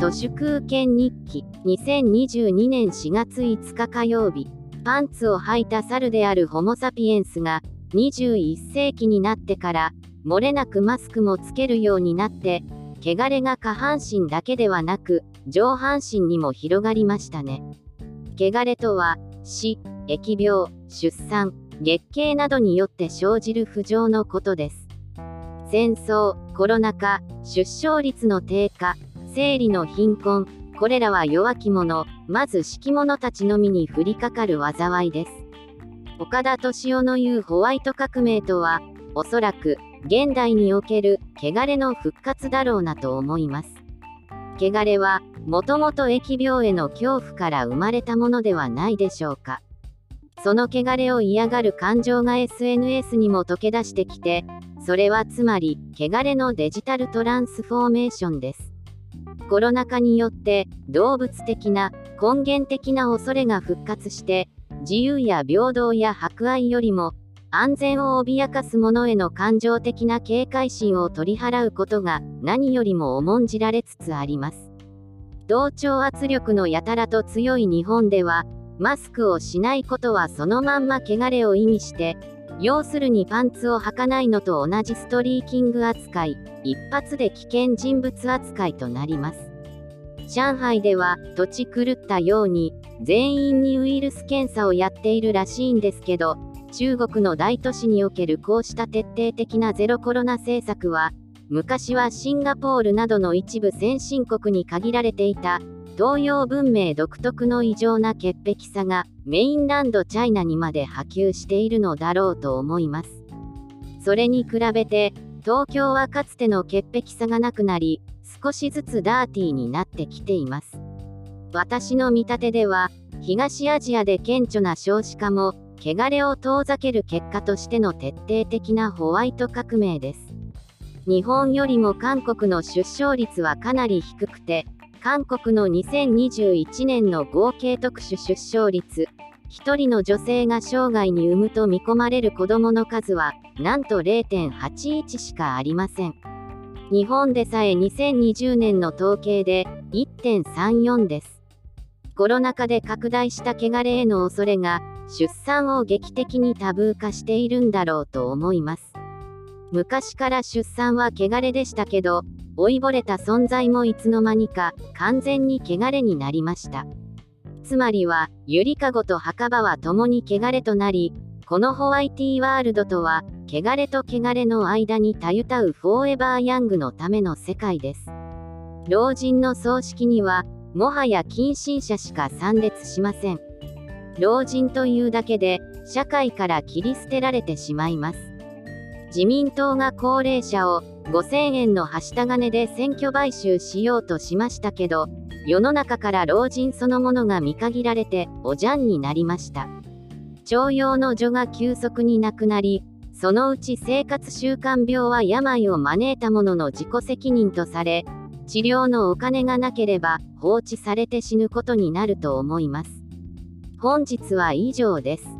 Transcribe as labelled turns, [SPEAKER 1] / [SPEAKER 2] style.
[SPEAKER 1] 都市空権日記。2022年4月5日火曜日パンツを履いた猿であるホモ・サピエンスが21世紀になってから漏れなくマスクもつけるようになって汚れが下半身だけではなく上半身にも広がりましたね。汚れとは死疫病出産月経などによって生じる不浄のことです。戦争コロナ禍出生率の低下生理の貧困これらは弱き者まず敷物たちのみに降りかかる災いです。岡田敏夫の言うホワイト革命とはおそらく現代における汚れの復活だろうなと思います。汚れはもともと疫病への恐怖から生まれたものではないでしょうか。その汚れを嫌がる感情が SNS にも溶け出してきてそれはつまり汚れのデジタルトランスフォーメーションです。コロナ禍によって動物的な根源的な恐れが復活して自由や平等や博愛よりも安全を脅かす者への感情的な警戒心を取り払うことが何よりも重んじられつつあります。同調圧力のやたらと強い日本では、マスクをしないことはそのまんま汚れを意味して、要するにパンツを履かないのと同じストリーキング扱い、一発で危険人物扱いとなります。上海では土地狂ったように全員にウイルス検査をやっているらしいんですけど中国の大都市におけるこうした徹底的なゼロコロナ政策は昔はシンガポールなどの一部先進国に限られていた東洋文明独特の異常な潔癖さがメインランドチャイナにまで波及しているのだろうと思いますそれに比べて東京はかつての潔癖さがなくなり少しずつダーティーになってきています私の見立てでは東アジアで顕著な少子化も汚れを遠ざける結果としての徹底的なホワイト革命です。日本よりも韓国の出生率はかなり低くて、韓国の2021年の合計特殊出生率、1人の女性が生涯に産むと見込まれる子供の数は、なんと0.81しかありません。日本でさえ2020年の統計で1.34です。コロナ禍で拡大した汚れへの恐れが出産を劇的にタブー化しているんだろうと思います。昔から出産は汚れでしたけど、老いぼれた存在もいつの間にか完全に汚れになりました。つまりは、ゆりかごと墓場は共に汚れとなり、このホワイティーワールドとは、汚れと汚れの間にたゆたうフォーエバーヤングのための世界です。老人の葬式には、もはや近親者しか参列しません。老人というだけで、社会から切り捨てられてしまいます。自民党が高齢者を5000円のはした金で選挙買収しようとしましたけど、世の中から老人そのものが見限られて、おじゃんになりました。徴用の女が急速になくなり、そのうち生活習慣病は病を招いたものの自己責任とされ、治療のお金がなければ放置されて死ぬことになると思います。本日は以上です。